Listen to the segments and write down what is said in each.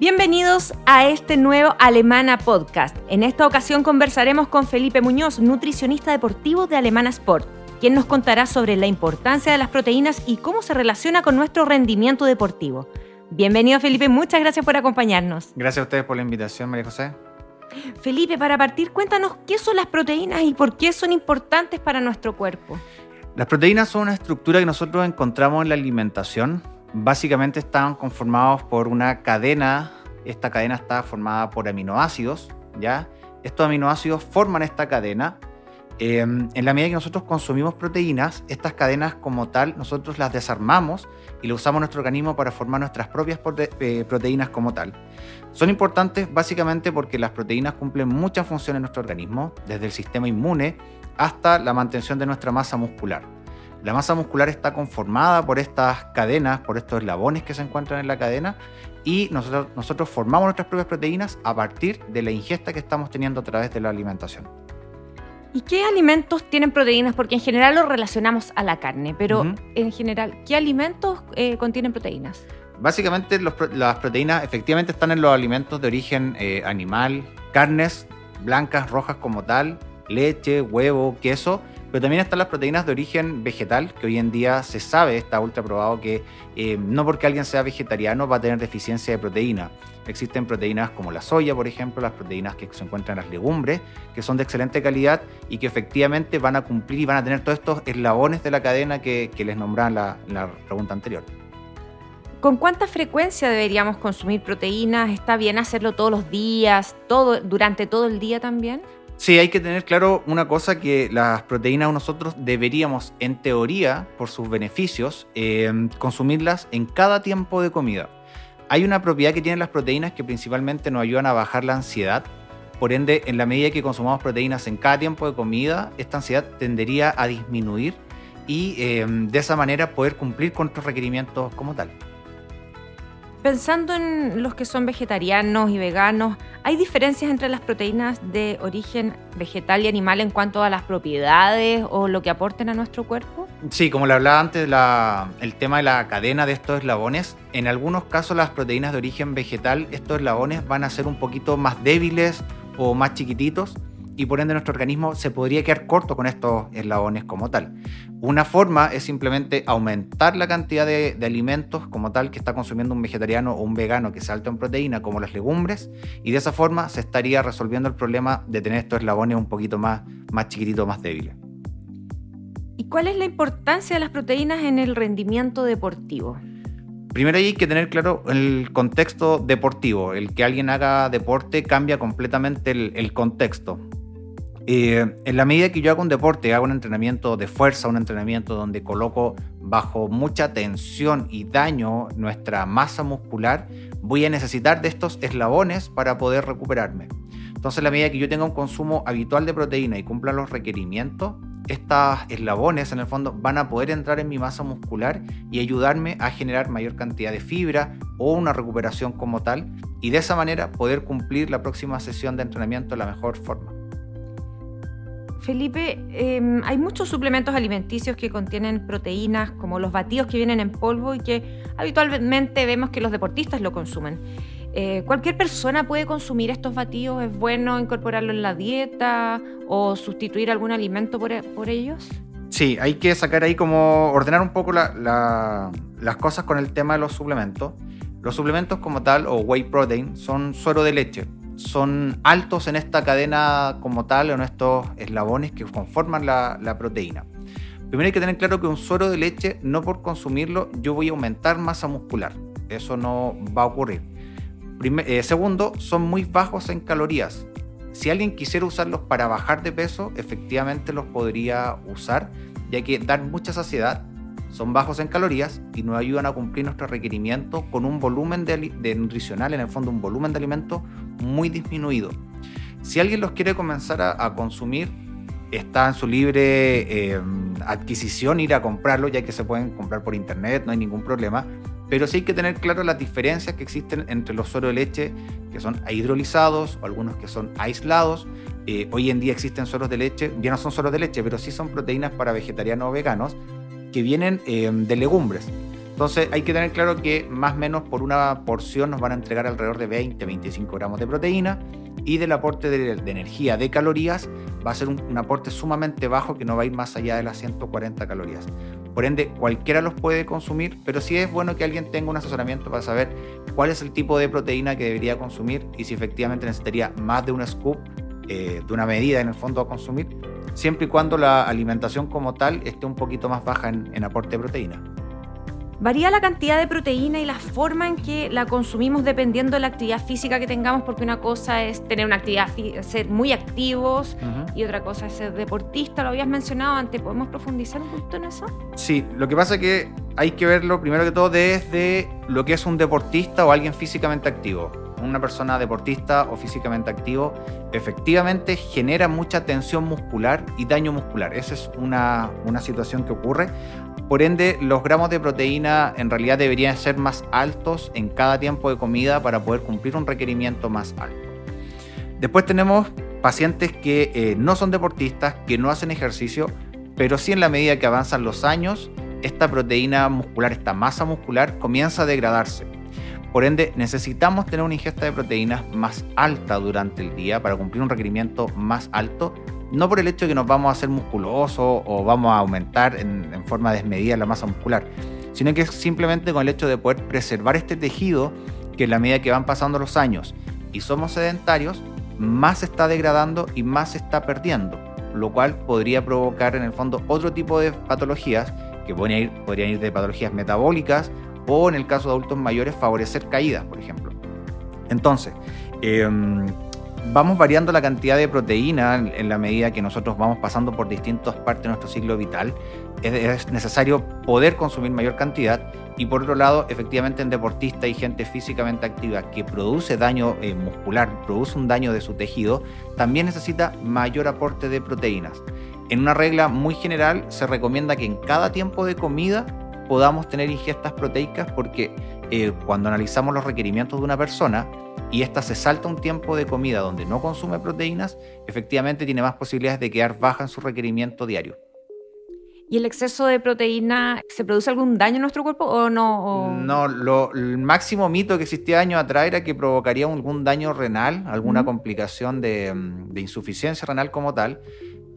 Bienvenidos a este nuevo Alemana Podcast. En esta ocasión conversaremos con Felipe Muñoz, nutricionista deportivo de Alemana Sport, quien nos contará sobre la importancia de las proteínas y cómo se relaciona con nuestro rendimiento deportivo. Bienvenido Felipe, muchas gracias por acompañarnos. Gracias a ustedes por la invitación, María José. Felipe, para partir, cuéntanos qué son las proteínas y por qué son importantes para nuestro cuerpo. Las proteínas son una estructura que nosotros encontramos en la alimentación básicamente están conformados por una cadena. Esta cadena está formada por aminoácidos, ¿ya? Estos aminoácidos forman esta cadena. Em, en la medida que nosotros consumimos proteínas, estas cadenas como tal, nosotros las desarmamos y las usamos nuestro organismo para formar nuestras propias eh, proteínas como tal. Son importantes básicamente porque las proteínas cumplen muchas funciones en nuestro organismo, desde el sistema inmune hasta la mantención de nuestra masa muscular. La masa muscular está conformada por estas cadenas, por estos eslabones que se encuentran en la cadena y nosotros, nosotros formamos nuestras propias proteínas a partir de la ingesta que estamos teniendo a través de la alimentación. ¿Y qué alimentos tienen proteínas? Porque en general lo relacionamos a la carne, pero en general, ¿qué alimentos eh, contienen proteínas? Básicamente las proteínas efectivamente están en los alimentos de origen eh, animal, carnes blancas, rojas como tal, leche, huevo, queso, pero también están las proteínas de origen vegetal, que hoy en día se sabe, está ultra probado, que eh, no porque alguien sea vegetariano va a tener deficiencia de proteína. Existen proteínas como la soya, por ejemplo, las proteínas que se encuentran en las legumbres, que son de excelente calidad y que efectivamente van a cumplir y van a tener todos estos eslabones de la cadena que, les nombraban la, en la pregunta anterior. ¿Con cuánta frecuencia deberíamos consumir proteínas? ¿Está bien hacerlo todos los días, durante todo el día también? Sí, hay que tener claro una cosa, que las proteínas nosotros deberíamos, en teoría, por sus beneficios, em, consumirlas en cada tiempo de comida. Hay una propiedad que tienen las proteínas que principalmente nos ayudan a bajar la ansiedad. Por ende, en la medida que consumamos proteínas en cada tiempo de comida, esta ansiedad tendería a disminuir y em, de esa manera poder cumplir con nuestros requerimientos como tal. Pensando en los que son vegetarianos y veganos, ¿hay diferencias entre las proteínas de origen vegetal y animal en cuanto a las propiedades o lo que aporten a nuestro cuerpo? Sí, como le hablaba antes, el tema de la cadena de estos eslabones, en algunos casos las proteínas de origen vegetal, estos eslabones van a ser un poquito más débiles o más chiquititos y por ende nuestro organismo se podría quedar corto con estos eslabones como tal. Una forma es simplemente aumentar la cantidad de, alimentos como tal que está consumiendo un vegetariano o un vegano que sea alto en proteína, como las legumbres, y de esa forma se estaría resolviendo el problema de tener estos eslabones un poquito más, más chiquititos, más débiles. ¿Y cuál es la importancia de las proteínas en el rendimiento deportivo? Primero hay que tener claro el contexto deportivo. El que alguien haga deporte cambia completamente el contexto. Eh, en la medida que yo hago un deporte, hago un entrenamiento de fuerza, un entrenamiento donde coloco bajo mucha tensión y daño nuestra masa muscular, voy a necesitar de estos eslabones para poder recuperarme. Entonces, en la medida que yo tenga un consumo habitual de proteína y cumpla los requerimientos, estos eslabones en el fondo van a poder entrar en mi masa muscular y ayudarme a generar mayor cantidad de fibra o una recuperación como tal y de esa manera poder cumplir la próxima sesión de entrenamiento de la mejor forma. Felipe, em, hay muchos suplementos alimenticios que contienen proteínas, como los batidos que vienen en polvo y que habitualmente vemos que los deportistas lo consumen. Eh, ¿Cualquier persona puede consumir estos batidos? ¿Es bueno incorporarlo en la dieta o sustituir algún alimento por, ellos? Sí, hay que sacar ahí como ordenar un poco las cosas con el tema de los suplementos. Los suplementos como tal, o whey protein, son suero de leche son altos en esta cadena como tal, en estos eslabones que conforman la, proteína. Primero hay que tener claro que un suero de leche, no por consumirlo, yo voy a aumentar masa muscular. Eso no va a ocurrir. Eh, segundo, son muy bajos en calorías. Si alguien quisiera usarlos para bajar de peso, efectivamente los podría usar, ya que dan mucha saciedad, son bajos en calorías y nos ayudan a cumplir nuestros requerimientos con un volumen de, nutricional, en el fondo un volumen de alimento muy disminuido. Si alguien los quiere comenzar a, consumir, está en su libre eh, adquisición ir a comprarlo, ya que se pueden comprar por internet, no hay ningún problema. Pero sí hay que tener claro las diferencias que existen entre los sueros de leche que son hidrolizados o algunos que son aislados. Eh, hoy en día existen sueros de leche, ya no son sueros de leche, pero sí son proteínas para vegetarianos o veganos que vienen eh, de legumbres. Entonces hay que tener claro que más o menos por una porción nos van a entregar alrededor de 20-25 gramos de proteína y del aporte de, energía, de calorías, va a ser un, aporte sumamente bajo que no va a ir más allá de las 140 calorías. Por ende, cualquiera los puede consumir, pero sí es bueno que alguien tenga un asesoramiento para saber cuál es el tipo de proteína que debería consumir y si efectivamente necesitaría más de un scoop, eh, de una medida en el fondo a consumir, siempre y cuando la alimentación como tal esté un poquito más baja en aporte de proteína. Varía la cantidad de proteína y la forma en que la consumimos dependiendo de la actividad física que tengamos, porque una cosa es tener una actividad, ser muy activos y otra cosa es ser deportista. Lo habías mencionado antes, ¿podemos profundizar un poquito en eso? Sí, lo que pasa es que hay que verlo primero que todo desde lo que es un deportista o alguien físicamente activo. Una persona deportista o físicamente activo efectivamente genera mucha tensión muscular y daño muscular. Esa es una, una situación que ocurre por ende, los gramos de proteína en realidad deberían ser más altos en cada tiempo de comida para poder cumplir un requerimiento más alto. Después tenemos pacientes que eh, no son deportistas, que no hacen ejercicio, pero sí en la medida que avanzan los años, esta proteína muscular, esta masa muscular comienza a degradarse. Por ende, necesitamos tener una ingesta de proteínas más alta durante el día para cumplir un requerimiento más alto. No por el hecho de que nos vamos a hacer musculosos o vamos a aumentar en, forma desmedida la masa muscular, sino que es simplemente con el hecho de poder preservar este tejido que en la medida que van pasando los años y somos sedentarios, más se está degradando y más se está perdiendo, lo cual podría provocar en el fondo otro tipo de patologías que podrían ir de patologías metabólicas o en el caso de adultos mayores favorecer caídas, por ejemplo. Entonces, eh, vamos variando la cantidad de proteína en, la medida que nosotros vamos pasando por distintas partes de nuestro ciclo vital. Es, necesario poder consumir mayor cantidad y por otro lado, efectivamente en deportistas y gente físicamente activa que produce daño eh, muscular, produce un daño de su tejido, también necesita mayor aporte de proteínas. En una regla muy general se recomienda que en cada tiempo de comida podamos tener ingestas proteicas porque eh, cuando analizamos los requerimientos de una persona, y esta se salta un tiempo de comida donde no consume proteínas, efectivamente tiene más posibilidades de quedar baja en su requerimiento diario. ¿Y el exceso de proteína se produce algún daño en nuestro cuerpo o no? No, lo, el máximo mito que existía años atrás era que provocaría algún daño renal, alguna complicación de, insuficiencia renal como tal,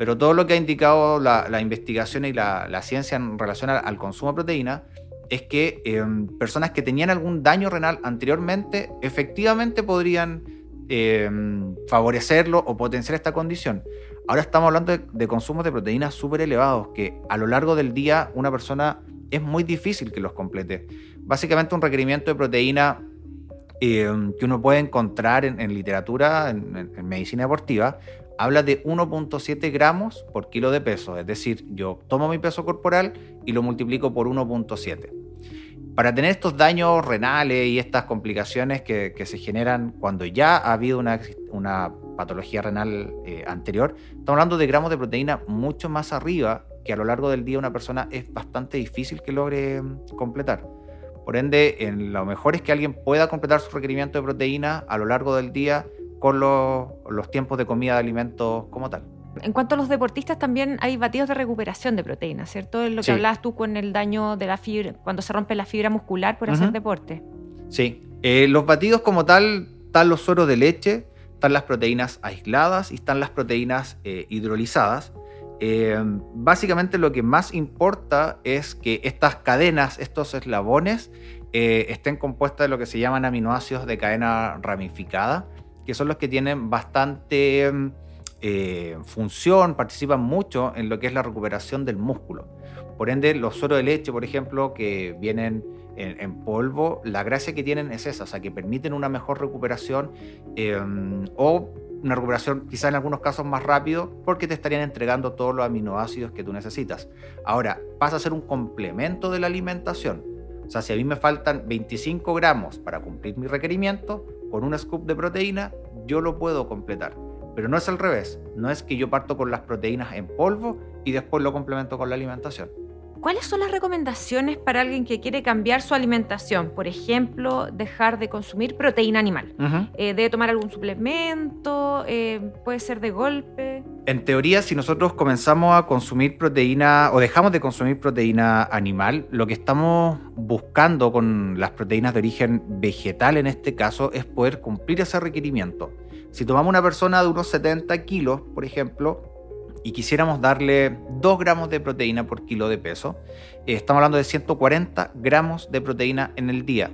pero todo lo que ha indicado la, investigación y la, ciencia en relación al consumo de proteína es que em, personas que tenían algún daño renal anteriormente efectivamente podrían em, favorecerlo o potenciar esta condición. Ahora estamos hablando de, de consumos de proteínas súper elevados que a lo largo del día una persona es muy difícil que los complete. Básicamente un requerimiento de proteína em, que uno puede encontrar en, literatura, en medicina deportiva, habla de 1.7 gramos por kilo de peso, es decir, yo tomo mi peso corporal y lo multiplico por 1.7. Para tener estos daños renales y estas complicaciones que, se generan cuando ya ha habido una, patología renal eh, anterior, estamos hablando de gramos de proteína mucho más arriba que a lo largo del día una persona es bastante difícil que logre mm, completar. Por ende, en lo mejor es que alguien pueda completar su requerimiento de proteína a lo largo del día con los, tiempos de comida de alimentos como tal. En cuanto a los deportistas, también hay batidos de recuperación de proteínas, ¿cierto? Es lo que hablabas tú con el daño de la fibra, cuando se rompe la fibra muscular por hacer deporte. Sí. Eh, los batidos como tal, están los sueros de leche, están las proteínas aisladas y están las proteínas eh, hidrolizadas. Eh, básicamente lo que más importa es que estas cadenas, estos eslabones, estén compuestas de lo que se llaman aminoácidos de cadena ramificada que son los que tienen bastante mm, eh, función, participan mucho en lo que es la recuperación del músculo. Por ende, los sueros de leche, por ejemplo, que vienen en, polvo, la gracia que tienen es esa, o sea, que permiten una mejor recuperación em, o una recuperación quizás en algunos casos más rápido porque te estarían entregando todos los aminoácidos que tú necesitas. Ahora, pasa a ser un complemento de la alimentación. O sea, si a mí me faltan 25 gramos para cumplir mi requerimiento, con un scoop de proteína yo lo puedo completar. pero no es al revés. No es que yo parto con las proteínas en polvo y después lo complemento con la alimentación. ¿Cuáles son las recomendaciones para alguien que quiere cambiar su alimentación? Por ejemplo, dejar de consumir proteína animal. Eh, ¿Debe tomar algún suplemento? Eh, ¿Puede ser de golpe? En teoría, si nosotros comenzamos a consumir proteína o dejamos de consumir proteína animal, lo que estamos buscando con las proteínas de origen vegetal en este caso es poder cumplir ese requerimiento. Si tomamos una persona de unos 70 kilos, por ejemplo, y quisiéramos darle 2 gramos de proteína por kilo de peso, eh, estamos hablando de 140 gramos de proteína en el día.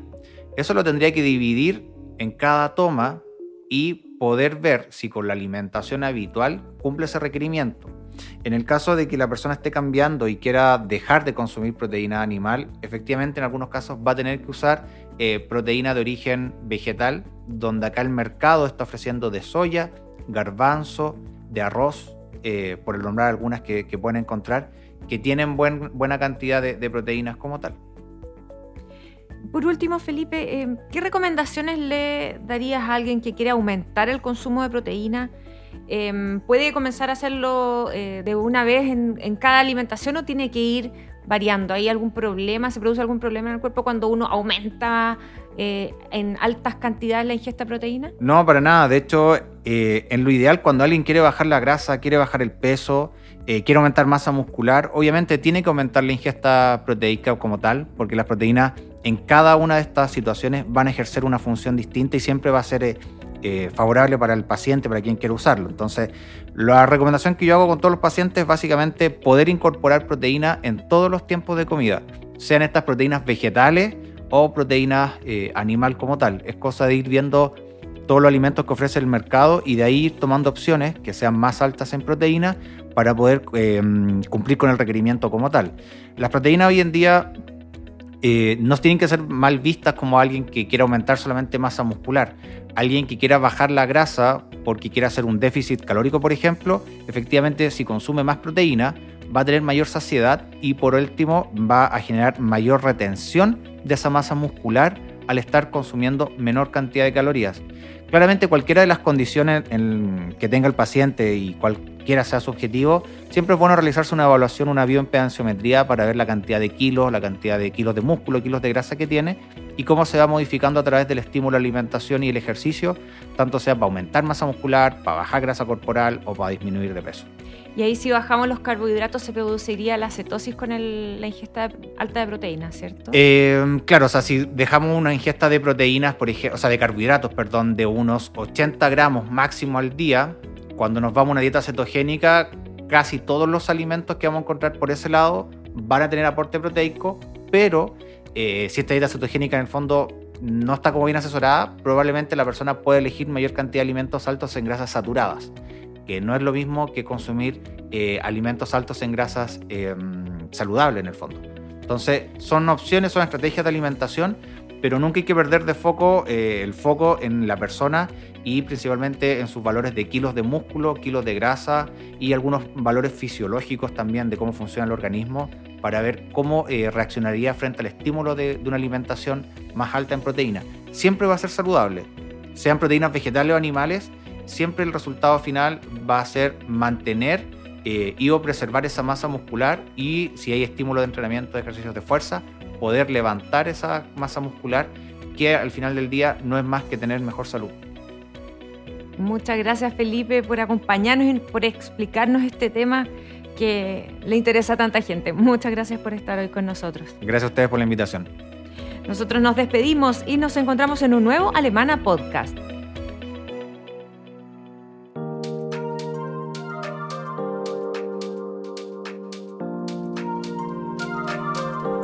Eso lo tendría que dividir en cada toma y poder ver si con la alimentación habitual cumple ese requerimiento. En el caso de que la persona esté cambiando y quiera dejar de consumir proteína animal, efectivamente en algunos casos va a tener que usar eh, proteína de origen vegetal, donde acá el mercado está ofreciendo de soya, garbanzo, de arroz, eh, por el nombrar algunas que, pueden encontrar, que tienen buena cantidad de, proteínas como tal. Por último, Felipe, eh, ¿qué recomendaciones le darías a alguien que quiere aumentar el consumo de proteína? Em, ¿Puede comenzar a hacerlo eh, de una vez en, cada alimentación o tiene que ir variando? ¿Hay algún problema? ¿Se produce algún problema en el cuerpo cuando uno aumenta eh, en altas cantidades la ingesta de proteína? No, para nada. De hecho, eh, en lo ideal, cuando alguien quiere bajar la grasa, quiere bajar el peso, quiere aumentar masa muscular, obviamente tiene que aumentar la ingesta proteica como tal, porque las proteínas en cada una de estas situaciones van a ejercer una función distinta y siempre va a ser favorable para el paciente, para quien quiere usarlo. Entonces, la recomendación que yo hago con todos los pacientes es básicamente poder incorporar proteína en todos los tiempos de comida, sean estas proteínas vegetales, o proteínas eh, animal como tal. Es cosa de ir viendo todos los alimentos que ofrece el mercado y de ahí ir tomando opciones que sean más altas en proteína para poder eh, cumplir con el requerimiento como tal. Las proteínas hoy en día eh, no tienen que ser mal vistas como alguien que quiera aumentar solamente masa muscular. Alguien que quiera bajar la grasa porque quiera hacer un déficit calórico, por ejemplo, efectivamente si consume más proteína va a tener mayor saciedad y por último va a generar mayor retención de esa masa muscular al estar consumiendo menor cantidad de calorías. Claramente cualquiera de las condiciones que tenga el paciente y cualquiera sea su objetivo, siempre es bueno realizarse una evaluación, una bioimpedanciometría para ver la cantidad de kilos, la cantidad de kilos de músculo, kilos de grasa que tiene y cómo se va modificando a través del estímulo, alimentación y el ejercicio, tanto sea para aumentar masa muscular, para bajar grasa corporal o para disminuir de peso. Y ahí si bajamos los carbohidratos se produciría la cetosis con la ingesta alta de proteínas, ¿cierto? Eh, claro, o sea, si dejamos una ingesta de proteínas, por ejemplo, o sea, de carbohidratos, perdón, de unos 80 gramos máximo al día, cuando nos vamos a una dieta cetogénica, casi todos los alimentos que vamos a encontrar por ese lado van a tener aporte proteico, pero eh, si esta dieta cetogénica en el fondo no está como bien asesorada, probablemente la persona puede elegir mayor cantidad de alimentos altos en grasas saturadas que no es lo mismo que consumir eh, alimentos altos en grasas em, saludables en el fondo. Entonces, son opciones, son estrategias de alimentación, pero nunca hay que perder de foco eh, el foco en la persona y principalmente en sus valores de kilos de músculo, kilos de grasa y algunos valores fisiológicos también de cómo funciona el organismo para ver cómo eh, reaccionaría frente al estímulo de una alimentación más alta en proteína. Siempre va a ser saludable, sean proteínas vegetales o animales, siempre el resultado final va a ser mantener eh, y o preservar esa masa muscular y si hay estímulo de entrenamiento de ejercicios de fuerza, poder levantar esa masa muscular que al final del día no es más que tener mejor salud. Muchas gracias Felipe por acompañarnos y por explicarnos este tema que le interesa a tanta gente. Muchas gracias por estar hoy con nosotros. Gracias a ustedes por la invitación. Nosotros nos despedimos y nos encontramos en un nuevo Alemana Podcast.